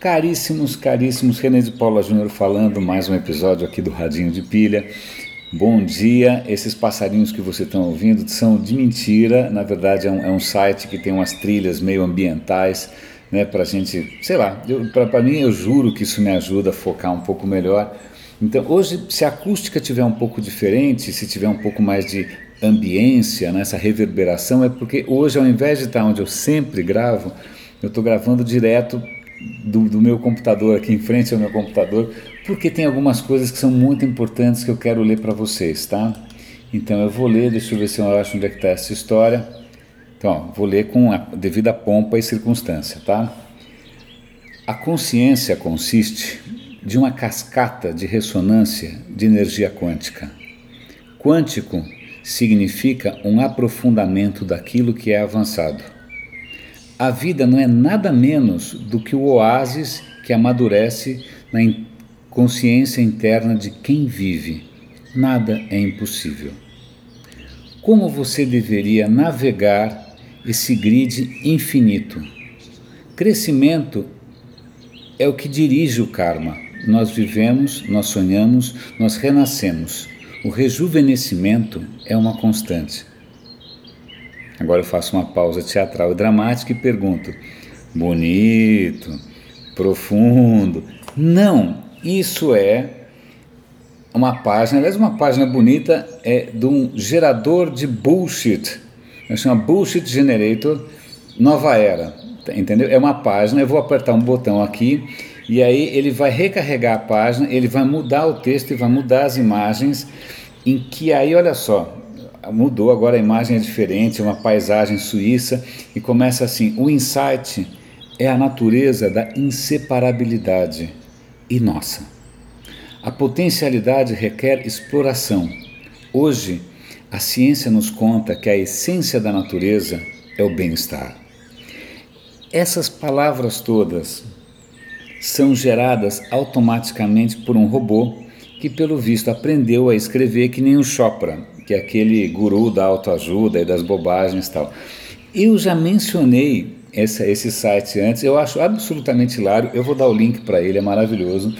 Caríssimos, caríssimos, René de Paula Júnior falando, mais um episódio aqui do Radinho de Pilha. Bom dia, esses passarinhos que você está ouvindo são de mentira, na verdade é um, é um, site que tem umas trilhas meio ambientais, né, para gente, sei lá, para mim eu juro que isso me ajuda a focar um pouco melhor. Então hoje, se a acústica tiver um pouco diferente, se tiver um pouco mais de ambiência, né, essa reverberação, é porque hoje ao invés de estar onde eu sempre gravo, eu estou gravando direto do, do, meu computador aqui em frente ao meu computador, porque tem algumas coisas que são muito importantes que eu quero ler para vocês, tá? Então eu vou ler, deixa eu ver se eu acho onde é que está essa história. Então, ó, vou ler com a devida pompa e circunstância, tá? A consciência consiste de uma cascata de ressonância de energia quântica. Quântico significa um aprofundamento daquilo que é avançado. A vida não é nada menos do que o oásis que amadurece na consciência interna de quem vive. Nada é impossível. Como você deveria navegar esse grid infinito? Crescimento é o que dirige o karma. Nós vivemos, nós sonhamos, nós renascemos. O rejuvenescimento é uma constante. Agora eu faço uma pausa teatral e dramática e pergunto: bonito, profundo. Não, isso é uma página, aliás, uma página bonita é de um gerador de bullshit. Chama Bullshit Generator Nova Era. Entendeu? É uma página, eu vou apertar um botão aqui e aí ele vai recarregar a página, ele vai mudar o texto e vai mudar as imagens. Em que aí, olha só, mudou, agora a imagem é diferente, é uma paisagem suíça e começa assim: o insight é a natureza da inseparabilidade e nossa. A potencialidade requer exploração. Hoje, a ciência nos conta que a essência da natureza é o bem-estar. Essas palavras todas são geradas automaticamente por um robô que, pelo visto, aprendeu a escrever que nem o Chopra, que é aquele guru da autoajuda e das bobagens e tal. Eu já mencionei essa, esse site antes, eu acho absolutamente hilário, eu vou dar o link para ele, é maravilhoso.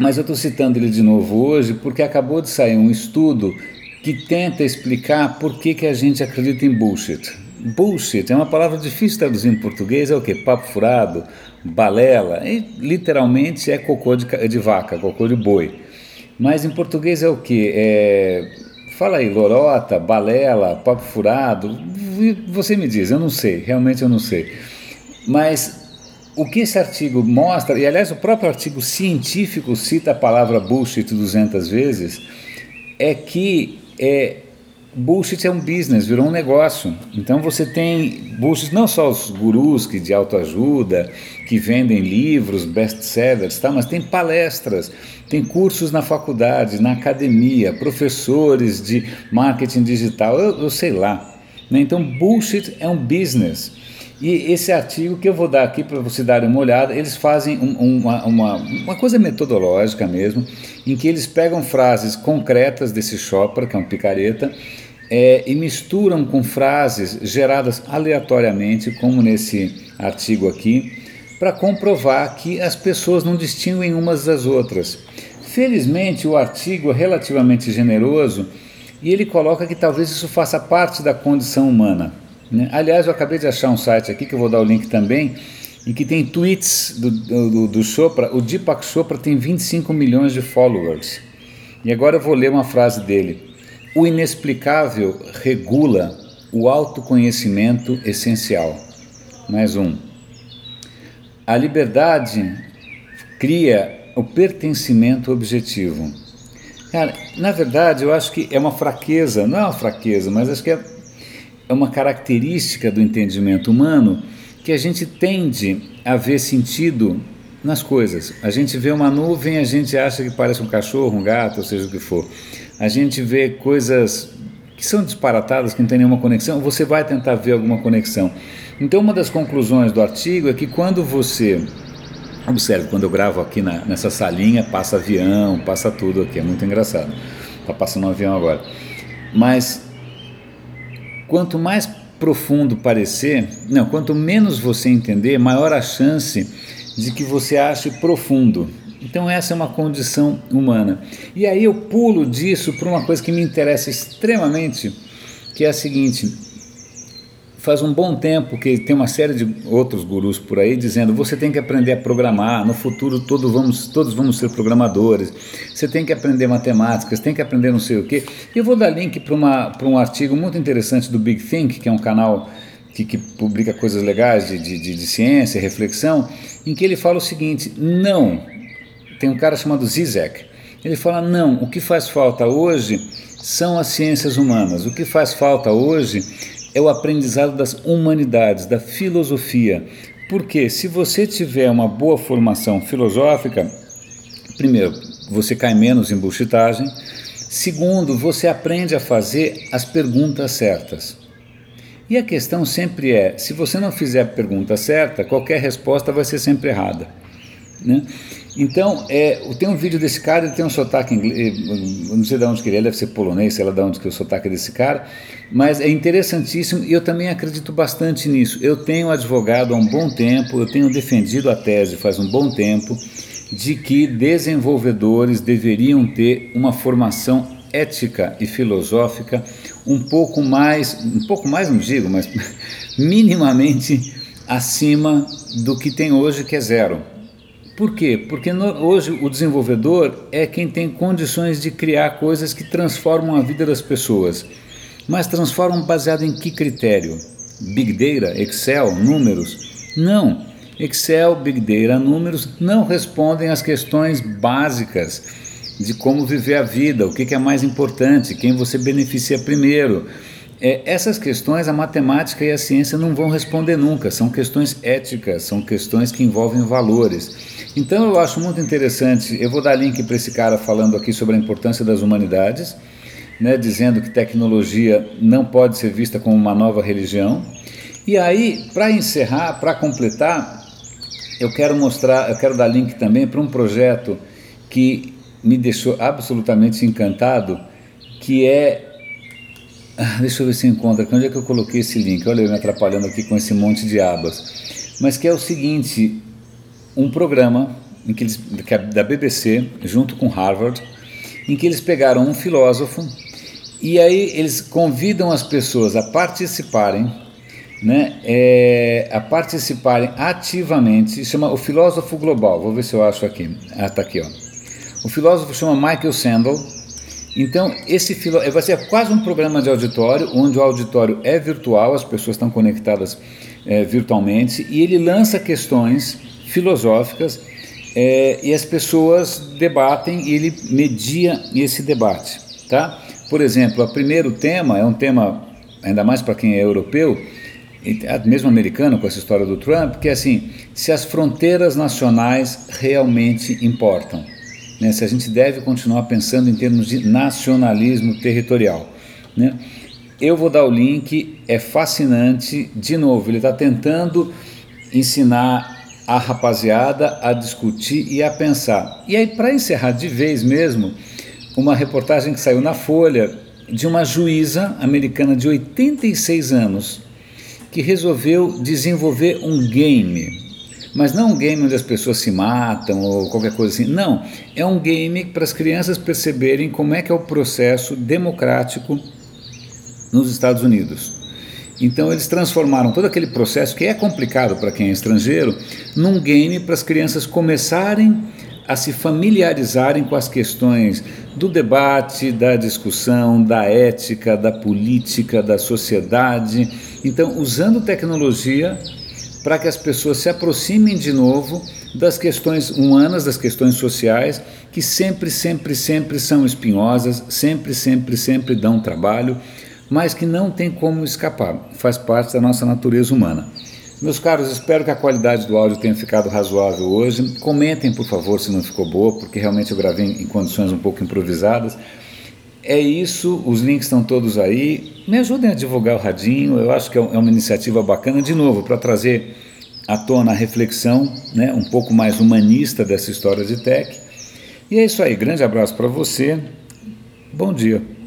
Mas eu estou citando ele de novo hoje porque acabou de sair um estudo que tenta explicar por que, que a gente acredita em bullshit. Bullshit é uma palavra difícil traduzir em português, é o que? Papo furado, balela, e literalmente é cocô de, de vaca, cocô de boi. Mas em português é o que? É Fala aí, lorota, balela, papo furado, você me diz, eu não sei, realmente eu não sei. Mas o que esse artigo mostra, e aliás o próprio artigo científico cita a palavra bullshit 200 vezes, é que é, bullshit é um business, virou um negócio. Então você tem bullshit, não só os gurus que de autoajuda, que vendem livros, best-sellers, tá? mas tem palestras, tem cursos na faculdade, na academia, professores de marketing digital, eu, eu sei lá. Né? Então bullshit é um business. E esse artigo que eu vou dar aqui para você dar uma olhada, eles fazem um, uma, uma, uma, coisa metodológica mesmo, em que eles pegam frases concretas desse Chopra, que é um picareta, é, e misturam com frases geradas aleatoriamente, como nesse artigo aqui, para comprovar que as pessoas não distinguem umas das outras. Felizmente, o artigo é relativamente generoso e ele coloca que talvez isso faça parte da condição humana. Né? Aliás, eu acabei de achar um site aqui que eu vou dar o link também, em que tem tweets do, do, do Chopra. O Deepak Chopra tem 25 milhões de followers. E agora eu vou ler uma frase dele. O inexplicável regula o autoconhecimento essencial. Mais um. A liberdade cria o pertencimento objetivo. Cara, na verdade, eu acho que é uma fraqueza, não é uma fraqueza, mas acho que é, é uma característica do entendimento humano que a gente tende a ver sentido nas coisas. A gente vê uma nuvem, a gente acha que parece um cachorro, um gato, ou seja o que for. A gente vê coisas que são disparatadas, que não tem nenhuma conexão, você vai tentar ver alguma conexão. Então, uma das conclusões do artigo é que quando você Observe, quando eu gravo aqui na, nessa salinha, passa avião, passa tudo aqui, é muito engraçado. Está passando um avião agora. Mas quanto mais profundo parecer, não, quanto menos você entender, maior a chance de que você ache profundo. Então, essa é uma condição humana. E aí eu pulo disso para uma coisa que me interessa extremamente, que é a seguinte: faz um bom tempo que tem uma série de outros gurus por aí dizendo você tem que aprender a programar, no futuro todos vamos, todos vamos ser programadores, você tem que aprender matemática, você tem que aprender não sei o quê. Eu vou dar link para um artigo muito interessante do Big Think, que é um canal que, que publica coisas legais de, de, de ciência, reflexão, em que ele fala o seguinte: não, tem um cara chamado Zizek. Ele fala: não, o que faz falta hoje são as ciências humanas. O que faz falta hoje é o aprendizado das humanidades, da filosofia. Porque se você tiver uma boa formação filosófica, primeiro, você cai menos em bullshitagem. Segundo, você aprende a fazer as perguntas certas. E a questão sempre é: se você não fizer a pergunta certa, qualquer resposta vai ser sempre errada. Né? Então, é, tem um vídeo desse cara, ele tem um sotaque inglês, não sei de onde que ele é, deve ser polonês, sei lá de onde que é o sotaque desse cara, mas é interessantíssimo e eu também acredito bastante nisso. Eu tenho advogado há um bom tempo, eu tenho defendido a tese faz um bom tempo de que desenvolvedores deveriam ter uma formação ética e filosófica um pouco mais, um pouco mais não digo, mas minimamente acima do que tem hoje, que é zero. Por quê? Porque no, hoje o desenvolvedor é quem tem condições de criar coisas que transformam a vida das pessoas. Mas transformam baseado em que critério? Big Data, Excel, números? Não. Excel, Big Data, números não respondem às questões básicas de como viver a vida, o que, é mais importante, quem você beneficia primeiro. É, essas questões a matemática e a ciência não vão responder nunca, são questões éticas, são questões que envolvem valores. Então eu acho muito interessante, eu vou dar link para esse cara falando aqui sobre a importância das humanidades, né, dizendo que tecnologia não pode ser vista como uma nova religião. E aí, para encerrar, para completar, eu quero mostrar, eu quero dar link também para um projeto que me deixou absolutamente encantado, que é ah, deixa eu ver se encontra. Onde é que eu coloquei esse link? Olha, eu me atrapalhando aqui com esse monte de abas. Mas que é o seguinte: um programa em que eles, é da BBC, junto com Harvard, em que eles pegaram um filósofo e aí eles convidam as pessoas a participarem, né, é, a participarem ativamente, chama o filósofo global, vou ver se eu acho aqui, ah, está aqui, ó. O filósofo chama Michael Sandel, então esse filósofo, vai ser quase um programa de auditório, onde o auditório é virtual, as pessoas estão conectadas é, virtualmente, e ele lança questões filosóficas é, e as pessoas debatem e ele media esse debate, tá? Por exemplo, o primeiro tema é um tema ainda mais para quem é europeu, mesmo americano com essa história do Trump, que é assim, se as fronteiras nacionais realmente importam, né? Se a gente deve continuar pensando em termos de nacionalismo territorial, né? Eu vou dar o link, é fascinante. De novo, ele está tentando ensinar a rapaziada a discutir e a pensar. E aí, para encerrar de vez mesmo, uma reportagem que saiu na Folha de uma juíza americana de 86 anos que resolveu desenvolver um game. Mas não um game onde as pessoas se matam ou qualquer coisa assim. Não, é um game para as crianças perceberem como é que é o processo democrático nos Estados Unidos. Então eles transformaram todo aquele processo que é complicado para quem é estrangeiro num game para as crianças começarem a se familiarizarem com as questões do debate, da discussão, da ética, da política, da sociedade. Então, usando tecnologia para que as pessoas se aproximem de novo das questões humanas, das questões sociais, que sempre, sempre, sempre são espinhosas, sempre, sempre, sempre dão trabalho mas que não tem como escapar, faz parte da nossa natureza humana. Meus caros, espero que a qualidade do áudio tenha ficado razoável hoje. Comentem, por favor, se não ficou boa, porque realmente eu gravei em condições um pouco improvisadas. É isso, os links estão todos aí. Me ajudem a divulgar o Radinho, eu acho que é, é uma iniciativa bacana, de novo, para trazer à tona a reflexão né, um pouco mais humanista dessa história de tech. E é isso aí, grande abraço para você, bom dia.